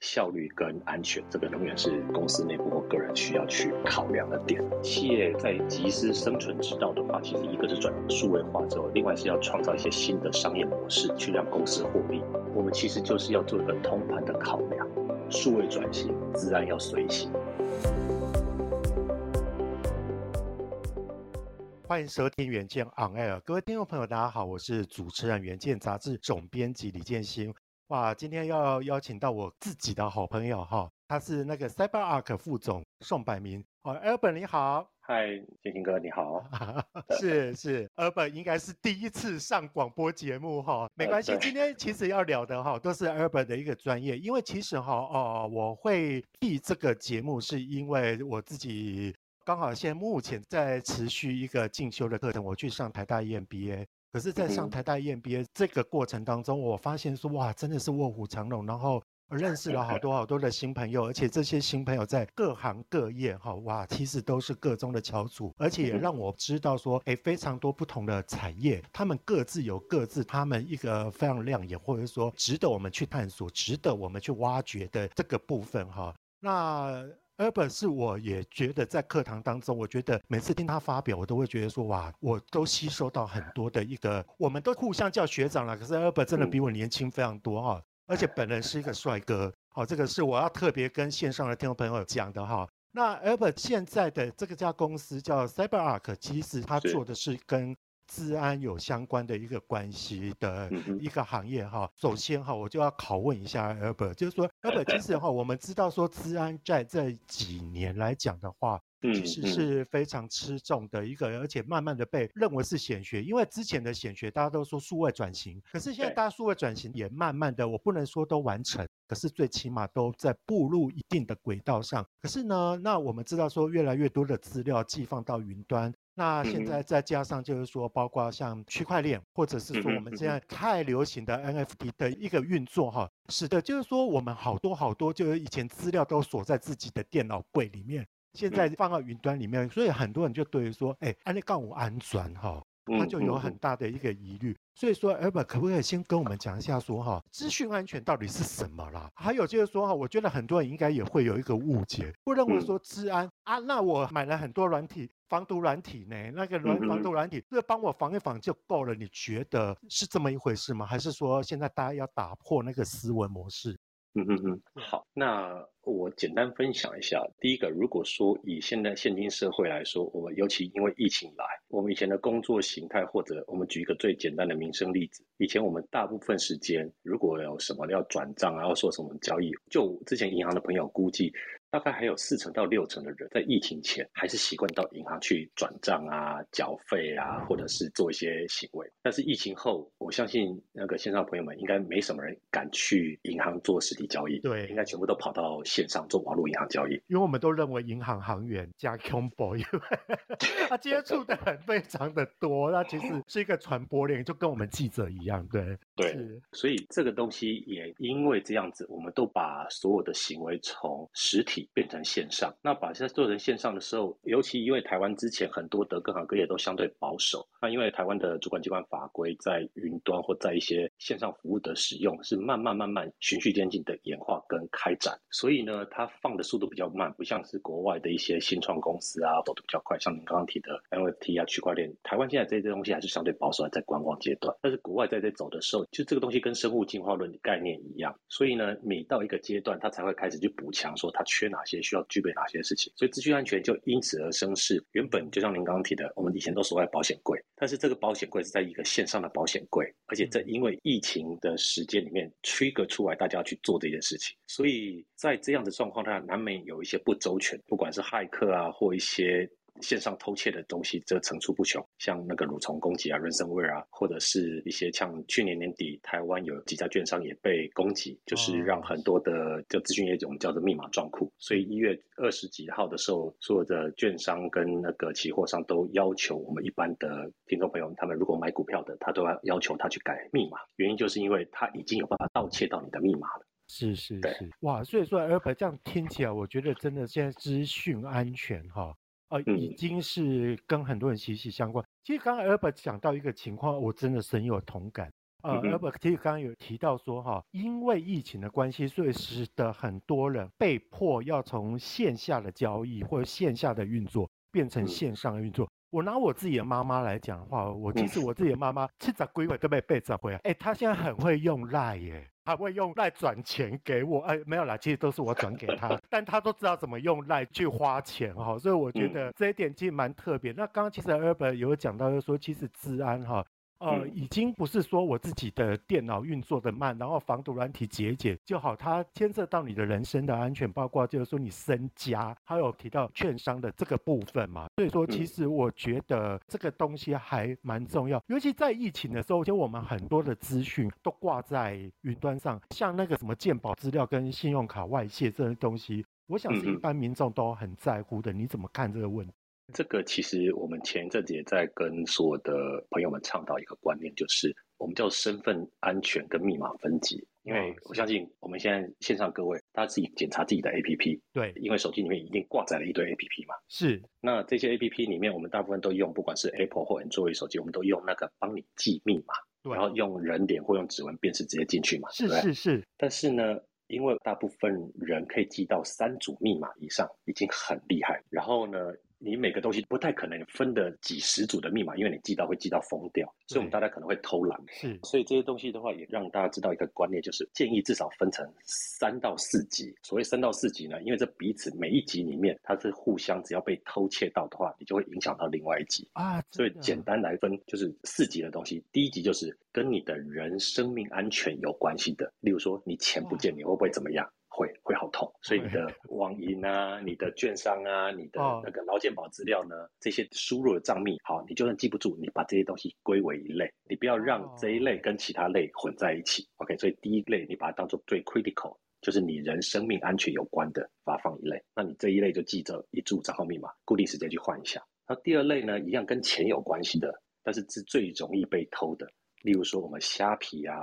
效率跟安全，这个永远是公司内部或个人需要去考量的点。企业在集思生存之道的话，其实一个是转数位化之后，另外是要创造一些新的商业模式，去让公司获利。我们其实就是要做一个通盘的考量，数位转型自然要随行。欢迎收听《远见 On Air》，各位听众朋友，大家好，我是主持人《远见》杂志总编辑李建新。哇，今天要邀请到我自己的好朋友哈，他是那个 CyberArk 副总宋百明。哦，Albert 你好，嗨，建新哥你好。是是，Albert 应该是第一次上广播节目哈，没关系，今天其实要聊的哈都是 Albert 的一个专业，因为其实哈哦，我会替这个节目是因为我自己。刚好现在目前在持续一个进修的课程，我去上台大 EMBA。可是，在上台大 EMBA 这个过程当中，我发现说，哇，真的是卧虎藏龙，然后认识了好多好多的新朋友，而且这些新朋友在各行各业，哈，哇，其实都是各中的翘楚，而且也让我知道说，哎，非常多不同的产业，他们各自有各自他们一个非常亮眼，或者说值得我们去探索、值得我们去挖掘的这个部分，哈，那。Albert 是我也觉得在课堂当中，我觉得每次听他发表，我都会觉得说哇，我都吸收到很多的一个，我们都互相叫学长了，可是 Albert 真的比我年轻非常多哈，而且本人是一个帅哥，好，这个是我要特别跟线上的听众朋友讲的哈。那 Albert 现在的这个家公司叫 CyberArk，其实他做的是跟资安有相关的一个关系的一个行业哈，首先哈，我就要拷问一下 Albert，就是说 Albert，其实哈，我们知道说治安在这几年来讲的话，其实是非常吃重的一个，而且慢慢的被认为是显学，因为之前的显学大家都说数位转型，可是现在大家数位转型也慢慢的，我不能说都完成，可是最起码都在步入一定的轨道上。可是呢，那我们知道说越来越多的资料寄放到云端。那现在再加上就是说，包括像区块链，或者是说我们现在太流行的 NFT 的一个运作哈，使得就是说我们好多好多就是以前资料都锁在自己的电脑柜里面，现在放到云端里面，所以很多人就对于说，哎，安利杠五安全哈。他就有很大的一个疑虑，所以说，Albert 可不可以先跟我们讲一下说哈，资讯安全到底是什么啦？还有就是说哈，我觉得很多人应该也会有一个误解，不认为说治安啊，那我买了很多软体防毒软体呢，那个软防毒软体这帮我防一防就够了？你觉得是这么一回事吗？还是说现在大家要打破那个思维模式？嗯嗯嗯，好，那。我简单分享一下，第一个，如果说以现在现今社会来说，我们尤其因为疫情来，我们以前的工作形态，或者我们举一个最简单的民生例子，以前我们大部分时间，如果有什么要转账啊，要说什么交易，就之前银行的朋友估计。大概还有四成到六成的人在疫情前还是习惯到银行去转账啊、缴费啊，或者是做一些行为。但是疫情后，我相信那个线上朋友们应该没什么人敢去银行做实体交易，对，应该全部都跑到线上做网络银行交易。因为我们都认为银行行员加 combo，因为 他接触的人非常的多，那其实是一个传播链，就跟我们记者一样，对对。所以这个东西也因为这样子，我们都把所有的行为从实体。变成线上，那把现在做成线上的时候，尤其因为台湾之前很多的各行各业都相对保守，那因为台湾的主管机关法规在云端或在一些线上服务的使用是慢慢慢慢循序渐进的演化跟开展，所以呢，它放的速度比较慢，不像是国外的一些新创公司啊走得比较快，像您刚刚提的 NFT 啊区块链，台湾现在这些东西还是相对保守，还在观望阶段，但是国外在这走的时候，就这个东西跟生物进化论的概念一样，所以呢，每到一个阶段，它才会开始去补强，说它缺。哪些需要具备哪些事情，所以资讯安全就因此而生。是原本就像您刚刚提的，我们以前都所谓保险柜，但是这个保险柜是在一个线上的保险柜，而且在因为疫情的时间里面 trigger 出来，大家要去做这件事情。所以在这样的状况下，难免有一些不周全，不管是骇客啊，或一些线上偷窃的东西这层出不穷，像那个蠕虫攻击啊、ransomware 啊，或者是一些像去年年底台湾有几家券商也被攻击，就是让很多的就资讯业我们叫做密码撞库。所以一月二十几号的时候，所有的券商跟那个期货商都要求我们一般的听众朋友，他们如果买股票的，他都要要求他去改密码，原因就是因为他已经有办法盗窃到你的密码了。是是是，哇！所以说，Albert 这样听起来，我觉得真的现在资讯安全哈，呃，已经是跟很多人息息相关。嗯、其实刚刚 Albert 讲到一个情况，我真的深有同感。呃、嗯、Albert 其实刚刚有提到说哈，因为疫情的关系，所以使得很多人被迫要从线下的交易或者线下的运作变成线上的运作。嗯我拿我自己的妈妈来讲的话，我其实我自己的妈妈七十几岁都被被找回来。哎，她现在很会用赖耶，她会用赖转钱给我。哎，没有啦，其实都是我转给他，但他都知道怎么用赖去花钱哈。所以我觉得这一点其实蛮特别。那刚刚其实 Albert 有讲到，就是说其实治安哈。呃，已经不是说我自己的电脑运作的慢，然后防毒软体解解就好，它牵涉到你的人身的安全，包括就是说你身家，还有提到券商的这个部分嘛。所以说，其实我觉得这个东西还蛮重要，尤其在疫情的时候，就我们很多的资讯都挂在云端上，像那个什么鉴宝资料跟信用卡外泄这些东西，我想是一般民众都很在乎的。你怎么看这个问题？这个其实我们前一阵子也在跟所有的朋友们倡导一个观念，就是我们叫身份安全跟密码分级。因为我相信我们现在线上各位，大家自己检查自己的 APP，对，因为手机里面一定挂载了一堆 APP 嘛。是。那这些 APP 里面，我们大部分都用，不管是 Apple 或 Android 手机，我们都用那个帮你记密码，然后用人脸或用指纹辨识直接进去嘛。是是是。但是呢，因为大部分人可以记到三组密码以上，已经很厉害。然后呢，你每个东西不太可能分的几十组的密码，因为你记到会记到疯掉，所以我们大家可能会偷懒。是，所以这些东西的话，也让大家知道一个观念，就是建议至少分成三到四级。所谓三到四级呢，因为这彼此每一级里面它是互相，只要被偷窃到的话，你就会影响到另外一级啊。所以简单来分，就是四级的东西。第一级就是跟你的人生命安全有关系的，例如说你钱不见，你会不会怎么样？会会好痛，所以你的网银啊、你的券商啊、你的那个劳健保资料呢，这些输入的账密，好，你就算记不住，你把这些东西归为一类，你不要让这一类跟其他类混在一起。OK，所以第一类你把它当做最 critical，就是你人生命安全有关的，把它放一类。那你这一类就记着一注账号密码，固定时间去换一下。那第二类呢，一样跟钱有关系的，但是是最容易被偷的，例如说我们虾皮啊、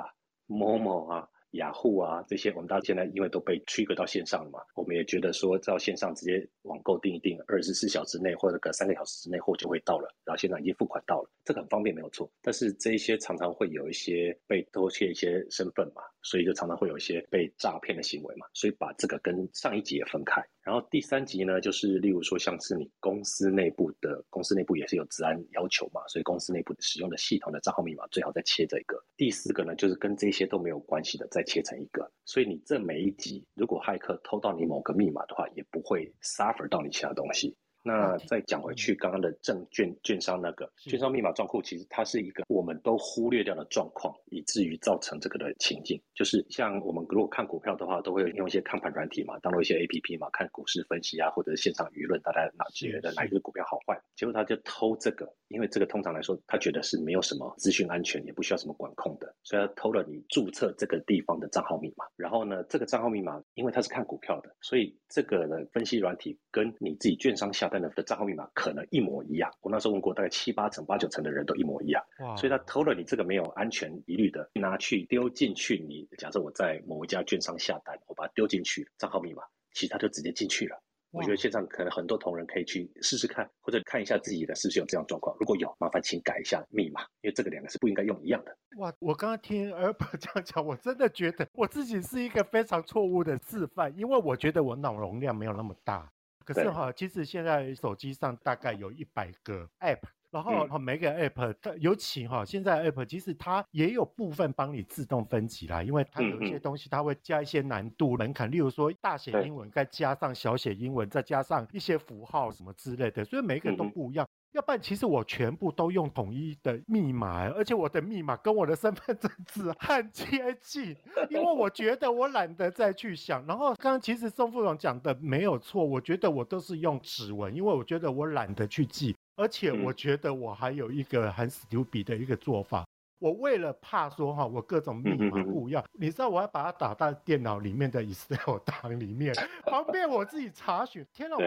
Momo 啊。雅虎啊，这些我们到现在因为都被切割到线上了嘛，我们也觉得说到线上直接网购订一订，二十四小时内或者个三个小时之内货就会到了，然后现在已经付款到了，这个很方便没有错。但是这一些常常会有一些被偷窃一些身份嘛，所以就常常会有一些被诈骗的行为嘛，所以把这个跟上一级也分开。然后第三级呢，就是例如说像是你公司内部的，公司内部也是有治安要求嘛，所以公司内部使用的系统的账号密码最好再切这个。第四个呢，就是跟这些都没有关系的在切成一个。所以你这每一集，如果骇客偷到你某个密码的话，也不会 suffer 到你其他东西。那再讲回去，刚刚的证券券商那个券商密码撞库，其实它是一个我们都忽略掉的状况，以至于造成这个的情境。就是像我们如果看股票的话，都会用一些看盘软体嘛，当做一些 APP 嘛，看股市分析啊，或者是线上舆论，大家哪觉得哪一个股票好坏？结果他就偷这个，因为这个通常来说，他觉得是没有什么资讯安全，也不需要什么管控的，所以他偷了你注册这个地方的账号密码。然后呢，这个账号密码因为他是看股票的，所以这个的分析软体跟你自己券商下。的账号密码可能一模一样，我那时候问过，大概七八成、八九成的人都一模一样。哇！所以他偷了你这个没有安全疑虑的，拿去丢进去你。你假设我在某一家券商下单，我把它丢进去账号密码，其实他就直接进去了。我觉得线上可能很多同仁可以去试试看，或者看一下自己的是不是有这样状况。如果有，麻烦请改一下密码，因为这个两个是不应该用一样的。哇！我刚刚听 Albert 这样讲，我真的觉得我自己是一个非常错误的示范，因为我觉得我脑容量没有那么大。可是哈，其实现在手机上大概有一百个 App，然后每个 App 它尤其哈，现在 App 其实它也有部分帮你自动分级啦，因为它有一些东西它会加一些难度门槛，例如说大写英文再加上小写英文，再加上一些符号什么之类的，所以每一个都不一样。要不然其实我全部都用统一的密码，而且我的密码跟我的身份证字很接近，因为我觉得我懒得再去想。然后刚刚其实宋副总讲的没有错，我觉得我都是用指纹，因为我觉得我懒得去记，而且我觉得我还有一个很 stupid 的一个做法。我为了怕说哈，我各种密码不一样，你知道我要把它打到电脑里面的 Excel 档里面，方便我自己查询。天哪，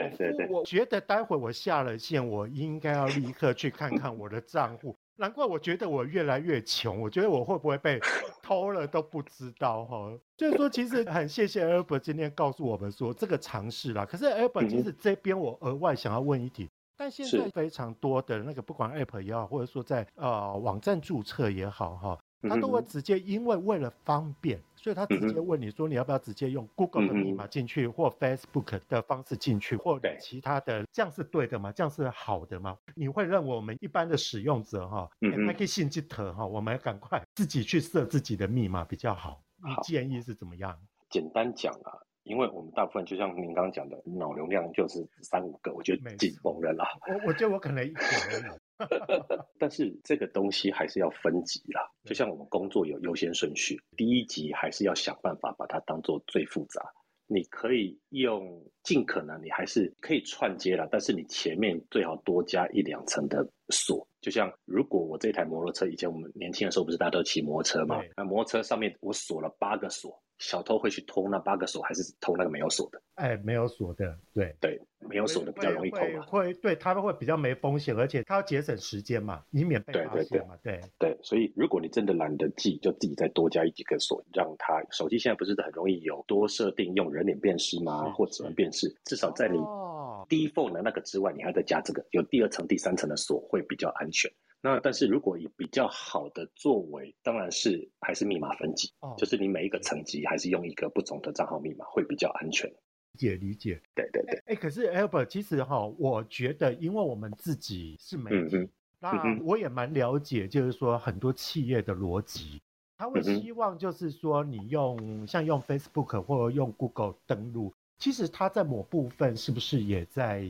我我觉得待会我下了线，我应该要立刻去看看我的账户。难怪我觉得我越来越穷，我觉得我会不会被偷了都不知道哈。就是说，其实很谢谢 Albert 今天告诉我们说这个尝试啦。可是 Albert 其实这边我额外想要问一题。但现在非常多的那个，不管 App 也好，或者说在呃网站注册也好，哈，他都会直接因为为了方便，所以他直接问你说你要不要直接用 Google 的密码进去，或 Facebook 的方式进去，或其他的，这样是对的吗？这样是好的吗？你会认为我们一般的使用者哈，还可以信吉特哈，我们赶快自己去设自己的密码比较好。你建议是怎么样？简单讲啊。因为我们大部分就像您刚刚讲的，脑容量就是三五个，我觉得紧绷了啦。我我觉得我可能一点而已。但是这个东西还是要分级啦，就像我们工作有优先顺序，第一级还是要想办法把它当做最复杂。你可以用尽可能，你还是可以串接了，但是你前面最好多加一两层的锁。就像如果我这台摩托车，以前我们年轻的时候不是大家都骑摩托车嘛？那摩托车上面我锁了八个锁。小偷会去偷那八个锁，还是偷那个没有锁的？哎，没有锁的，对对，没有锁的比较容易偷嘛。会，会对他们会比较没风险，而且他要节省时间嘛，以免被发现嘛。对对对，对，对，所以如果你真的懒得记，就自己再多加一几个锁，让他手机现在不是很容易有多设定用人脸辨识吗？或指纹辨识，至少在你 default 的那个之外，你还在加这个，有第二层、第三层的锁会比较安全。那但是如果以比较好的作为，当然是还是密码分级，哦，就是你每一个层级还是用一个不同的账号密码会比较安全。理解理解，对对对。哎、欸，可是 Albert，其实哈，我觉得因为我们自己是媒体，嗯、那我也蛮了解，就是说很多企业的逻辑，他会希望就是说你用、嗯、像用 Facebook 或者用 Google 登录，其实他在某部分是不是也在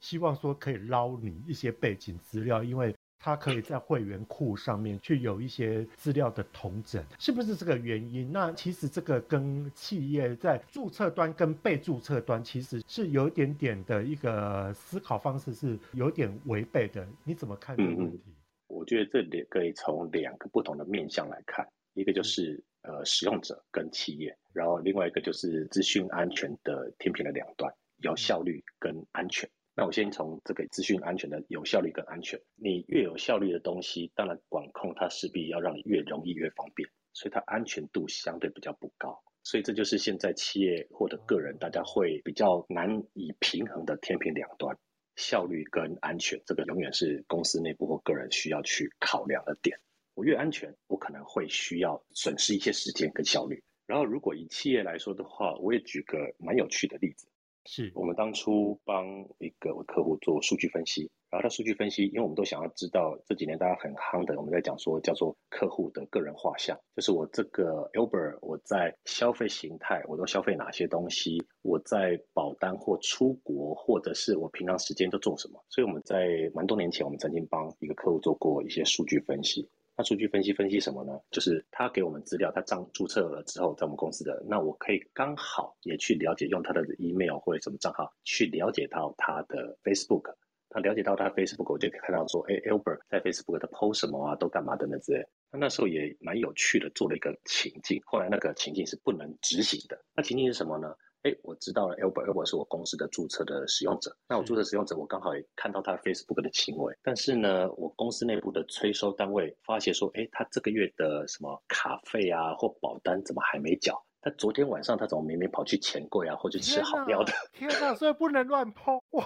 希望说可以捞你一些背景资料，因为。他可以在会员库上面去有一些资料的同整，是不是这个原因？那其实这个跟企业在注册端跟被注册端其实是有一点点的一个思考方式是有点违背的。你怎么看这个问题？我觉得这里可以从两个不同的面向来看，一个就是呃使用者跟企业，然后另外一个就是资讯安全的天平的两端，有效率跟安全。那我先从这个资讯安全的有效率跟安全，你越有效率的东西，当然管控它势必要让你越容易越方便，所以它安全度相对比较不高，所以这就是现在企业或者个人大家会比较难以平衡的天平两端，效率跟安全，这个永远是公司内部或个人需要去考量的点。我越安全，我可能会需要损失一些时间跟效率。然后如果以企业来说的话，我也举个蛮有趣的例子。是我们当初帮一个客户做数据分析，然后他数据分析，因为我们都想要知道这几年大家很夯的，我们在讲说叫做客户的个人画像，就是我这个 Albert 我在消费形态，我都消费哪些东西，我在保单或出国，或者是我平常时间都做什么，所以我们在蛮多年前，我们曾经帮一个客户做过一些数据分析。那数据分析分析什么呢？就是他给我们资料，他账注册了之后，在我们公司的，那我可以刚好也去了解，用他的 email 或者什么账号去了解到他的 Facebook。他了解到他 Facebook，我就可以看到说，哎，Albert 在 Facebook 的 post 什么啊，都干嘛的呢？之类。那那时候也蛮有趣的，做了一个情境。后来那个情境是不能执行的。那情境是什么呢？哎，我知道了，Albert，Albert 是我公司的注册的使用者。那我注册使用者，我刚好也看到他 Facebook 的行为。但是呢，我公司内部的催收单位发现说，哎，他这个月的什么卡费啊或保单怎么还没缴？他昨天晚上他怎么明明跑去钱柜啊，或者吃好料的？天哪，所以不能乱碰哇！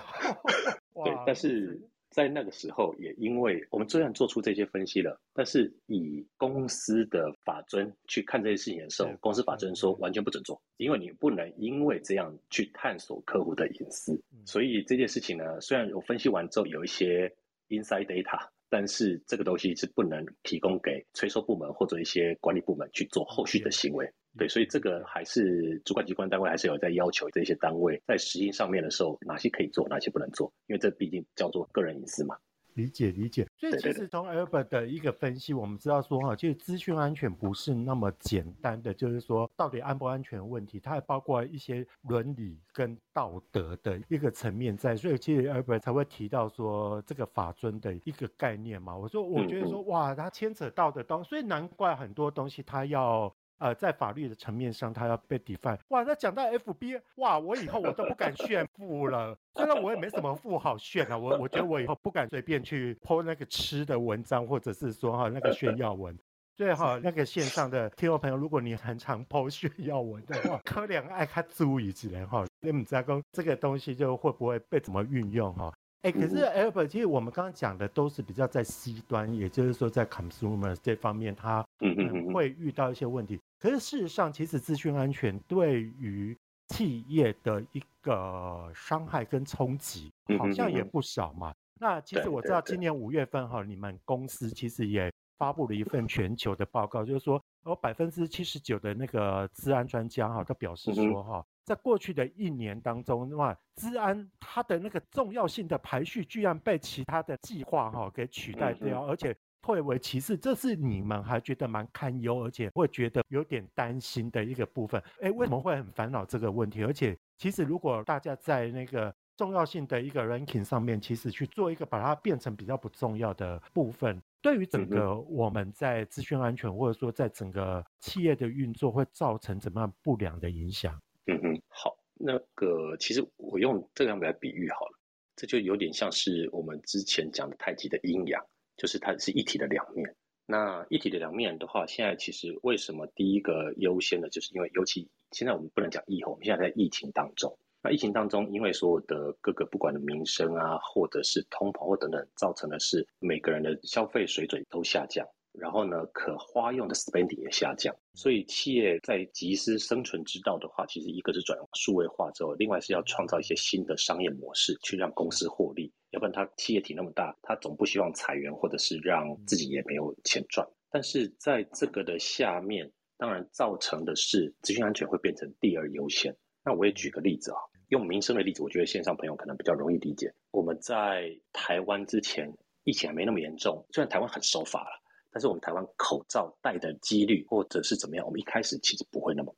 对，但是。在那个时候，也因为我们虽然做出这些分析了，但是以公司的法遵去看这些事情的时候，公司法遵说完全不准做，因为你不能因为这样去探索客户的隐私。所以这件事情呢，虽然我分析完之后有一些 inside data，但是这个东西是不能提供给催收部门或者一些管理部门去做后续的行为。对，所以这个还是主管机关单位还是有在要求这些单位在实行上面的时候，哪些可以做，哪些不能做，因为这毕竟叫做个人隐私嘛。理解理解，所以其实从 Albert 的一个分析，我们知道说哈，其实资讯安全不是那么简单的，就是说到底安不安全的问题，它还包括一些伦理跟道德的一个层面在，所以其实 Albert 才会提到说这个法尊的一个概念嘛。我说我觉得说哇，它牵扯到的东西，所以难怪很多东西它要。呃，在法律的层面上，他要被 define。哇，那讲到 FB，哇，我以后我都不敢炫富了。虽然我也没什么富好炫啊，我我觉得我以后不敢随便去 po 那个吃的文章，或者是说哈那个炫耀文。最好那个线上的听众朋友，如果你很常 po 炫耀文的话，可能爱看注意之类哈。你们在讲这个东西就会不会被怎么运用哈？哎，可是 Albert，其实我们刚刚讲的都是比较在 C 端，也就是说在 consumer 这方面，它会遇到一些问题。可是事实上，其实资讯安全对于企业的一个伤害跟冲击，好像也不少嘛。那其实我知道，今年五月份哈，你们公司其实也发布了一份全球的报告，就是说有百分之七十九的那个治安专家哈，都表示说哈，在过去的一年当中的话，治安它的那个重要性的排序，居然被其他的计划哈给取代掉，而且。退为其次，这是你们还觉得蛮堪忧，而且会觉得有点担心的一个部分。哎，为什么会很烦恼这个问题？而且，其实如果大家在那个重要性的一个 ranking 上面，其实去做一个把它变成比较不重要的部分，对于整个我们在资讯安全或者说在整个企业的运作，会造成怎么样不良的影响？嗯嗯，好，那个其实我用这样来比喻好了，这就有点像是我们之前讲的太极的阴阳。就是它是一体的两面。那一体的两面的话，现在其实为什么第一个优先的，就是因为尤其现在我们不能讲疫后，我们现在在疫情当中。那疫情当中，因为所有的各个不管的民生啊，或者是通膨或等等，造成的是每个人的消费水准都下降。然后呢，可花用的 spending 也下降，所以企业在集思生存之道的话，其实一个是转数位化之后，另外是要创造一些新的商业模式，去让公司获利。要不然，它企业体那么大，它总不希望裁员，或者是让自己也没有钱赚。但是在这个的下面，当然造成的是资讯安全会变成第二优先。那我也举个例子啊，用民生的例子，我觉得线上朋友可能比较容易理解。我们在台湾之前疫情还没那么严重，虽然台湾很守法了。但是我们台湾口罩戴的几率，或者是怎么样，我们一开始其实不会那么。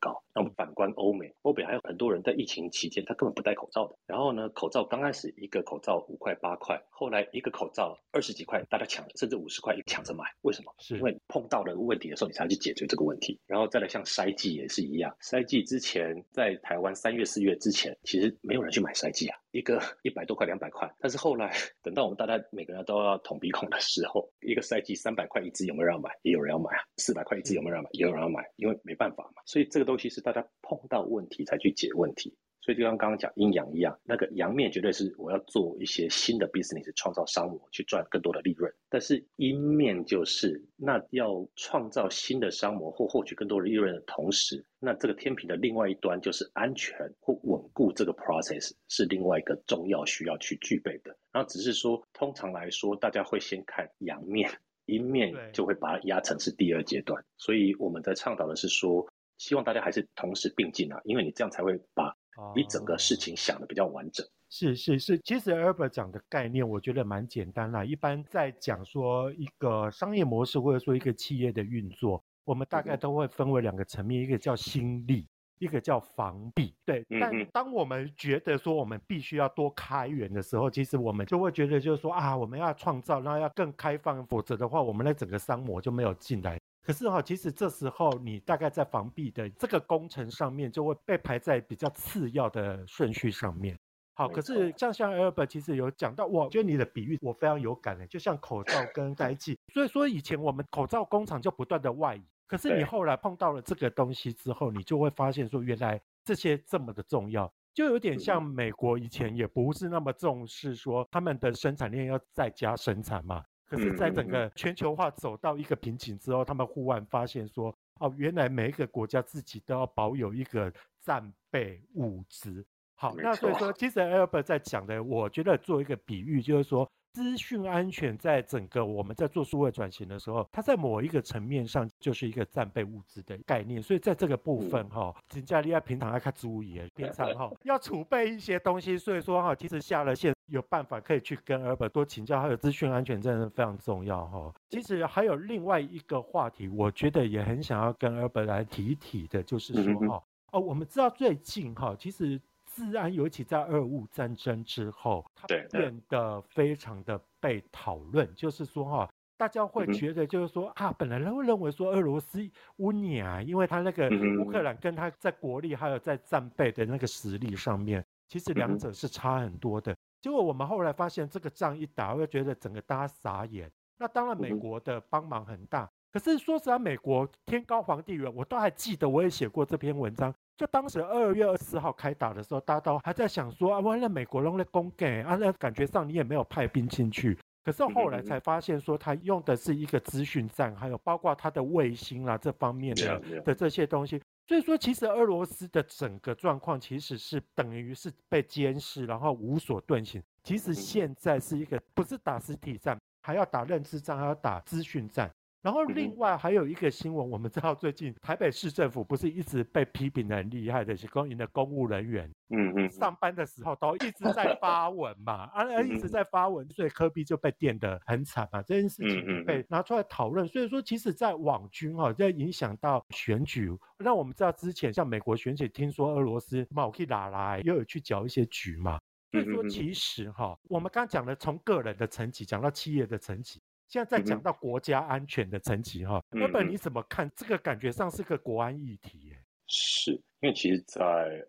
观欧美，欧美还有很多人在疫情期间他根本不戴口罩的。然后呢，口罩刚开始一个口罩五块八块，后来一个口罩二十几块，大家抢，甚至五十块抢着买。为什么？是因为碰到了问题的时候，你才去解决这个问题。然后再来像筛剂也是一样，筛剂之前在台湾三月四月之前，其实没有人去买筛剂啊。一个 一百多块、两百块，但是后来等到我们大家每个人都要捅鼻孔的时候，一个赛季三百块一支，有没有人要买？也有人要买啊。四百块一支，有没有人要买？也有人要买，因为没办法嘛。所以这个东西是大家碰到问题才去解问题。所以就像刚刚讲阴阳一样，那个阳面绝对是我要做一些新的 business，创造商模去赚更多的利润。但是阴面就是那要创造新的商模或获取更多的利润的同时，那这个天平的另外一端就是安全或稳固这个 process 是另外一个重要需要去具备的。然后只是说，通常来说，大家会先看阳面，阴面就会把它压成是第二阶段。所以我们在倡导的是说，希望大家还是同时并进啊，因为你这样才会把。你整个事情想的比较完整，是是是，其实 Albert 讲的概念，我觉得蛮简单啦。一般在讲说一个商业模式，或者说一个企业的运作，我们大概都会分为两个层面，一个叫心力，一个叫防弊。对，但当我们觉得说我们必须要多开源的时候，其实我们就会觉得就是说啊，我们要创造，然后要更开放，否则的话，我们的整个商模就没有进来。可是哈，其实这时候你大概在防弊的这个工程上面，就会被排在比较次要的顺序上面。好，可是像像 Albert 其实有讲到，我觉得你的比喻我非常有感的，就像口罩跟筛剂。所以说以前我们口罩工厂就不断的外移，可是你后来碰到了这个东西之后，你就会发现说原来这些这么的重要，就有点像美国以前也不是那么重视说他们的生产链要在家生产嘛。可是，在整个全球化走到一个瓶颈之后，他们忽然发现说，哦，原来每一个国家自己都要保有一个战备物资。好，那所以说，其实 Albert 在讲的，我觉得做一个比喻，就是说。资讯安全在整个我们在做数位转型的时候，它在某一个层面上就是一个战备物资的概念。所以在这个部分哈，金加利亚平常要看注意，平常哈 要储备一些东西。所以说哈，其实下了线有办法可以去跟 Albert 多请教，还有资讯安全真的非常重要哈。其实还有另外一个话题，我觉得也很想要跟 Albert 来提一提的，就是说哈，哦，我们知道最近哈，其实治安尤其在俄乌战争之后，它变得非常的被讨论，就是说哈。大家会觉得，就是说啊，本来都会认为说俄罗斯乌尼啊，因为他那个乌克兰跟他在国力还有在战备的那个实力上面，其实两者是差很多的。结果我们后来发现，这个仗一打，会觉得整个大家傻眼。那当然，美国的帮忙很大。可是说实在，美国天高皇帝远，我都还记得，我也写过这篇文章。就当时二月二十四号开打的时候，大家都还在想说啊，完了，美国弄了攻给啊，那感觉上你也没有派兵进去。可是后来才发现，说他用的是一个资讯战，还有包括他的卫星啊这方面的的这些东西。所以说，其实俄罗斯的整个状况其实是等于是被监视，然后无所遁形。其实现在是一个不是打实体战，还要打认知战，还要打资讯战。然后另外还有一个新闻，我们知道最近台北市政府不是一直被批评的很厉害的，是公营的公务人员，嗯嗯，上班的时候都一直在发文嘛，啊，一直在发文，所以科比就被电得很惨嘛，这件事情被拿出来讨论。所以说，其实，在网军哈，在影响到选举，那我们知道之前像美国选举，听说俄罗斯冒起打来，又有去搅一些局嘛。所以说，其实哈，我们刚刚讲的从个人的层级讲到企业的层级。现在在讲到国家安全的层级哈，那么你怎么看？这个感觉上是个国安议题耶。是因为其实，在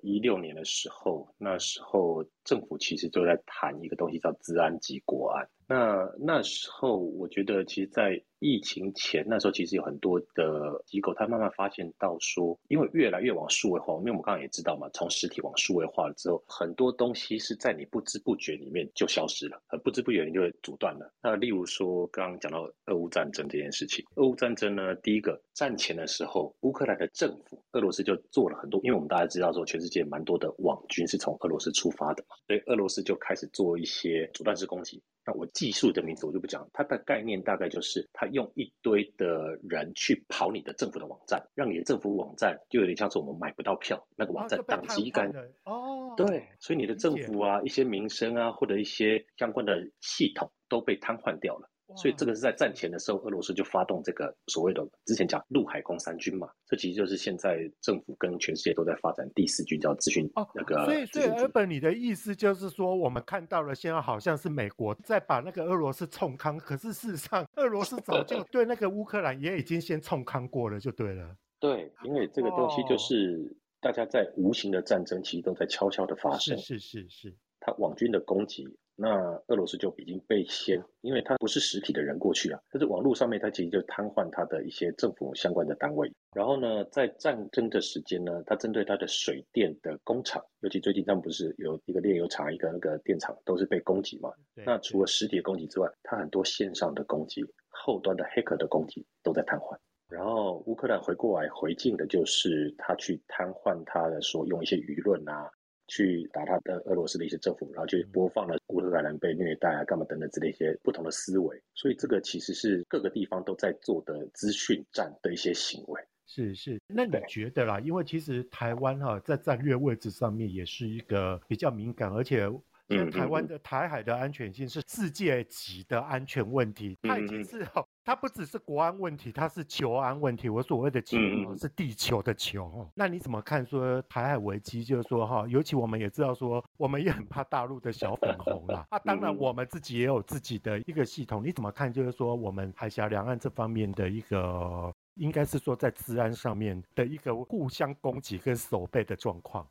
一六年的时候，那时候政府其实就在谈一个东西叫治安及国安。那那时候，我觉得其实，在疫情前那时候，其实有很多的机构，他慢慢发现到说，因为越来越往数位化，因为我们刚刚也知道嘛，从实体往数位化了之后，很多东西是在你不知不觉里面就消失了，很不知不觉你就会阻断了。那例如说，刚刚讲到俄乌战争这件事情，俄乌战争呢，第一个战前的时候，乌克兰的政府，俄罗斯就做了很多，因为我们大家知道说，全世界蛮多的网军是从俄罗斯出发的嘛，所以俄罗斯就开始做一些阻断式攻击。那我技术的名字我就不讲，它的概念大概就是，它用一堆的人去跑你的政府的网站，让你的政府网站就有点像是我们买不到票，那个网站宕机感。哦，对，所以你的政府啊，一些民生啊，或者一些相关的系统都被瘫痪掉了。所以这个是在战前的时候，俄罗斯就发动这个所谓的之前讲陆海空三军嘛，这其实就是现在政府跟全世界都在发展第四军，叫资讯那个。所以，所以 Albert，你的意思就是说，我们看到了现在好像是美国在把那个俄罗斯冲康，可是事实上，俄罗斯早就对那个乌克兰也已经先冲康过了，就对了。对，因为这个东西就是大家在无形的战争，其实都在悄悄的发生。是是是是，他网军的攻击。那俄罗斯就已经被先，因为它不是实体的人过去啊，但是网络上面它其实就瘫痪它的一些政府相关的单位。然后呢，在战争的时间呢，它针对它的水电的工厂，尤其最近他们不是有一个炼油厂、一个那个电厂都是被攻击嘛？那除了实体的攻击之外，它很多线上的攻击、后端的黑客的攻击都在瘫痪。然后乌克兰回过来回敬的就是他去瘫痪他的说用一些舆论啊。去打他的俄罗斯的一些政府，然后去播放了乌克兰人被虐待啊、干嘛等等之类一些不同的思维，所以这个其实是各个地方都在做的资讯战的一些行为。是是，那你觉得啦？因为其实台湾哈在战略位置上面也是一个比较敏感，而且像台湾的台海的安全性是世界级的安全问题，它已经是哈。它不只是国安问题，它是求安问题。我所谓的球是地球的球。嗯、那你怎么看说台海危机？就是说哈，尤其我们也知道说，我们也很怕大陆的小粉红啦。啊，当然我们自己也有自己的一个系统。你怎么看？就是说我们海峡两岸这方面的一个，应该是说在治安上面的一个互相攻击跟守备的状况。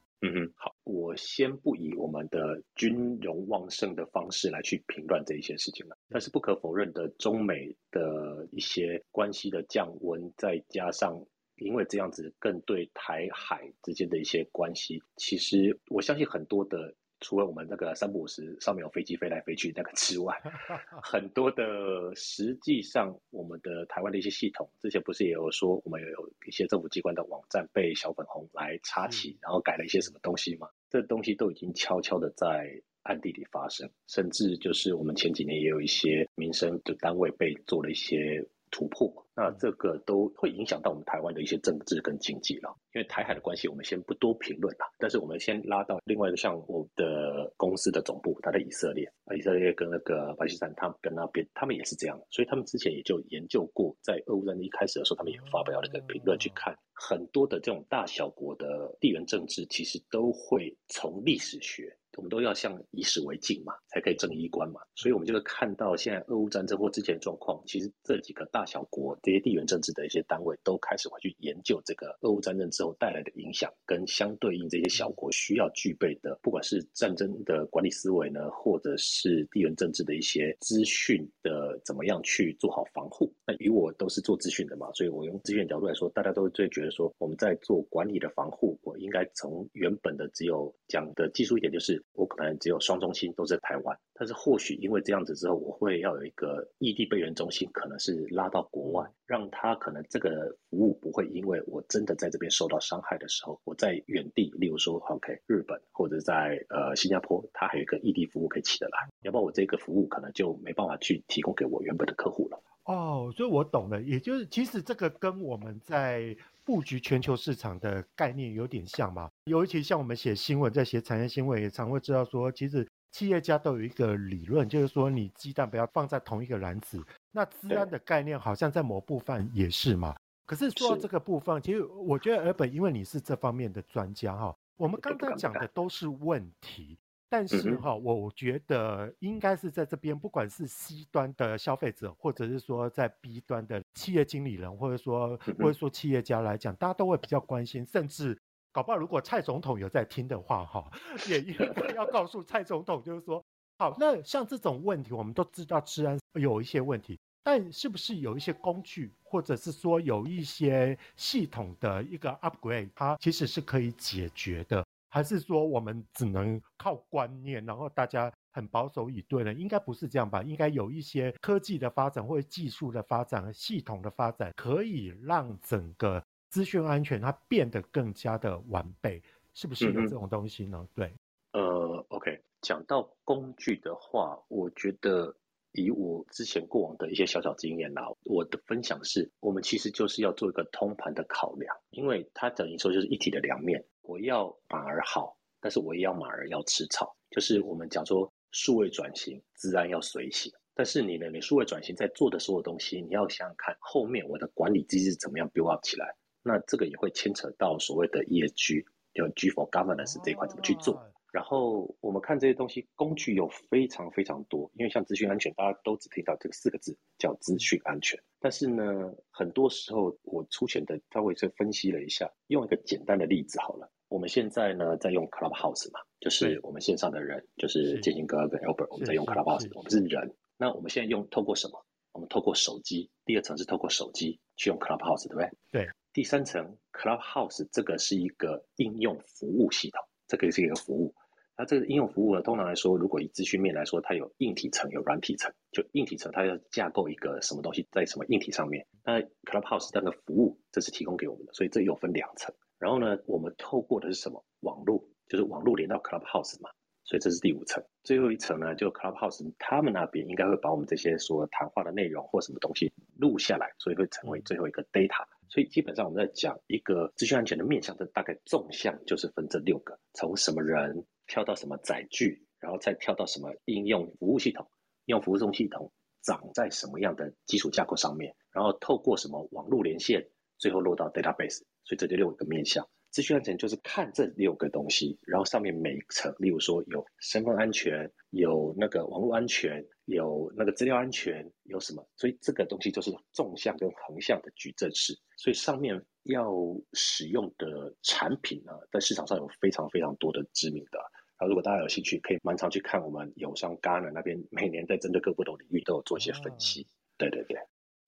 先不以我们的军容旺盛的方式来去评断这一些事情了。但是不可否认的，中美的一些关系的降温，再加上因为这样子更对台海之间的一些关系，其实我相信很多的。除了我们那个三不五时上面有飞机飞来飞去那个之外，很多的实际上我们的台湾的一些系统，之前不是也有说我们有一些政府机关的网站被小粉红来插旗，然后改了一些什么东西吗？这东西都已经悄悄的在暗地里发生，甚至就是我们前几年也有一些民生的单位被做了一些。突破，那这个都会影响到我们台湾的一些政治跟经济了。因为台海的关系，我们先不多评论了。但是我们先拉到另外一个，像我的公司的总部，它在以色列，以色列跟那个巴基斯坦，他们跟那边，他们也是这样。所以他们之前也就研究过，在俄乌战争一开始的时候，他们也发表了一个评论，去看很多的这种大小国的地缘政治，其实都会从历史学。我们都要向以史为镜嘛，才可以正衣冠嘛。所以，我们就会看到现在俄乌战争或之前的状况，其实这几个大小国这些地缘政治的一些单位都开始会去研究这个俄乌战争之后带来的影响，跟相对应这些小国需要具备的，不管是战争的管理思维呢，或者是地缘政治的一些资讯的怎么样去做好防护。那以我都是做资讯的嘛，所以我用资讯角度来说，大家都会觉得说我们在做管理的防护，我应该从原本的只有讲的技术一点就是。我可能只有双中心都在台湾，但是或许因为这样子之后，我会要有一个异地备援中心，可能是拉到国外，让他可能这个服务不会因为我真的在这边受到伤害的时候，我在远地，例如说 OK 日本或者在呃新加坡，他还有一个异地服务可以起得来，要不然我这个服务可能就没办法去提供给我原本的客户了。哦，所以我懂了，也就是其实这个跟我们在。布局全球市场的概念有点像嘛，尤其像我们写新闻，在写产业新闻，也常会知道说，其实企业家都有一个理论，就是说你鸡蛋不要放在同一个篮子。那资安的概念好像在某部分也是嘛。可是说到这个部分，其实我觉得 Albert，因为你是这方面的专家哈，我们刚刚讲的都是问题。但是哈，我觉得应该是在这边，不管是 C 端的消费者，或者是说在 B 端的企业经理人，或者说或者说企业家来讲，大家都会比较关心。甚至搞不好，如果蔡总统有在听的话，哈，也应该要告诉蔡总统，就是说，好，那像这种问题，我们都知道治安有一些问题，但是不是有一些工具，或者是说有一些系统的一个 upgrade，它其实是可以解决的。还是说我们只能靠观念，然后大家很保守以对呢？应该不是这样吧？应该有一些科技的发展或者技术的发展和系统的发展，可以让整个资讯安全它变得更加的完备，是不是有这种东西呢？嗯、对，呃，OK，讲到工具的话，我觉得以我之前过往的一些小小经验啦，我的分享是，我们其实就是要做一个通盘的考量，因为它等于说就是一体的两面。我要马儿好，但是我也要马儿要吃草。就是我们讲说数位转型，自然要随行。但是你呢，你数位转型在做的所有东西，你要想想看，后面我的管理机制怎么样 build up 起来。那这个也会牵扯到所谓的 ESG，就 G for Governance 这一块怎么去做。然后我们看这些东西，工具有非常非常多。因为像资讯安全，大家都只听到这个四个字叫资讯安全。但是呢，很多时候我粗浅的稍微去分析了一下，用一个简单的例子好了。我们现在呢在用 Clubhouse 嘛，就是我们线上的人，就是建兴哥跟 Albert，我们在用 Clubhouse，我们是人。那我们现在用透过什么？我们透过手机。第二层是透过手机去用 Clubhouse，对不对？对。第三层 Clubhouse 这个是一个应用服务系统，这个是一个服务。那这个应用服务呢，通常来说，如果以资讯面来说，它有硬体层，有软体层。就硬体层，它要架构一个什么东西在什么硬体上面。那 Clubhouse 这个服务，这是提供给我们的，所以这又分两层。然后呢，我们透过的是什么？网络，就是网络连到 Clubhouse 嘛，所以这是第五层。最后一层呢，就 Clubhouse 他们那边应该会把我们这些所谈话的内容或什么东西录下来，所以会成为最后一个 data。所以基本上我们在讲一个资讯安全的面向，这大概纵向就是分这六个，从什么人跳到什么载具，然后再跳到什么应用服务系统，应用服务中系统长在什么样的基础架构上面，然后透过什么网络连线，最后落到 database。所以这就六个面向，资讯安全就是看这六个东西，然后上面每一层，例如说有身份安全，有那个网络安全，有那个资料安全，有什么？所以这个东西就是纵向跟横向的矩阵式。所以上面要使用的产品呢，在市场上有非常非常多的知名的。然后如果大家有兴趣，可以蛮常去看我们友商 Gartner 那边每年在针对各不同领域都有做一些分析。对对对。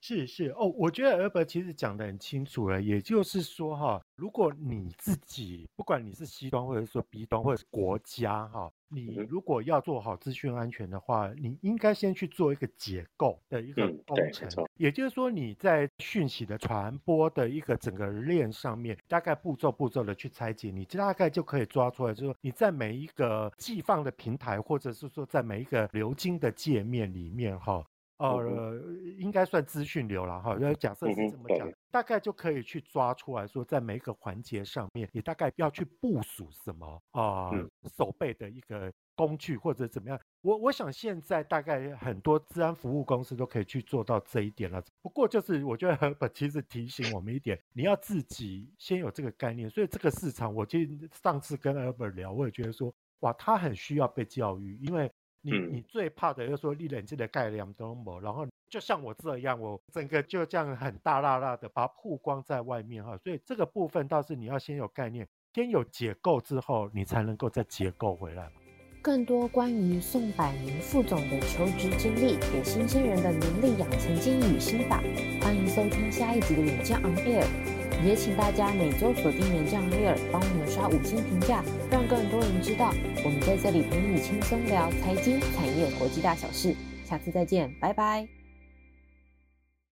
是是。哦，我觉得 Albert 其实讲的很清楚了，也就是说哈，如果你自己不管你是 C 端或者说 B 端或者是国家哈，你如果要做好资讯安全的话，你应该先去做一个结构的一个工程，嗯、也就是说你在讯息的传播的一个整个链上面，大概步骤步骤的去拆解，你大概就可以抓出来，就是说你在每一个寄放的平台，或者是说在每一个流经的界面里面哈。呃，应该算资讯流了哈。要假设是这么讲，大概就可以去抓出来说，在每一个环节上面，你大概要去部署什么啊，守备的一个工具或者怎么样。我我想现在大概很多治安服务公司都可以去做到这一点了。不过就是我觉得 Herbert 其实提醒我们一点，你要自己先有这个概念。所以这个市场，我记得上次跟 Herbert 聊，我也觉得说，哇，他很需要被教育，因为。你你最怕的就是说，你冷静的概念都没，然后就像我这样，我整个就这样很大辣辣的把它曝光在外面哈，所以这个部分倒是你要先有概念，先有解构之后，你才能够再解构回来。更多关于宋百明副总的求职经历，给新鲜人的能力养成建议与心法，欢迎收听下一集的远见 On Air。也请大家每周锁定远见 On Air，帮我们刷五星评价，让更多人知道我们在这里陪你轻松聊财经、产业、国际大小事。下次再见，拜拜。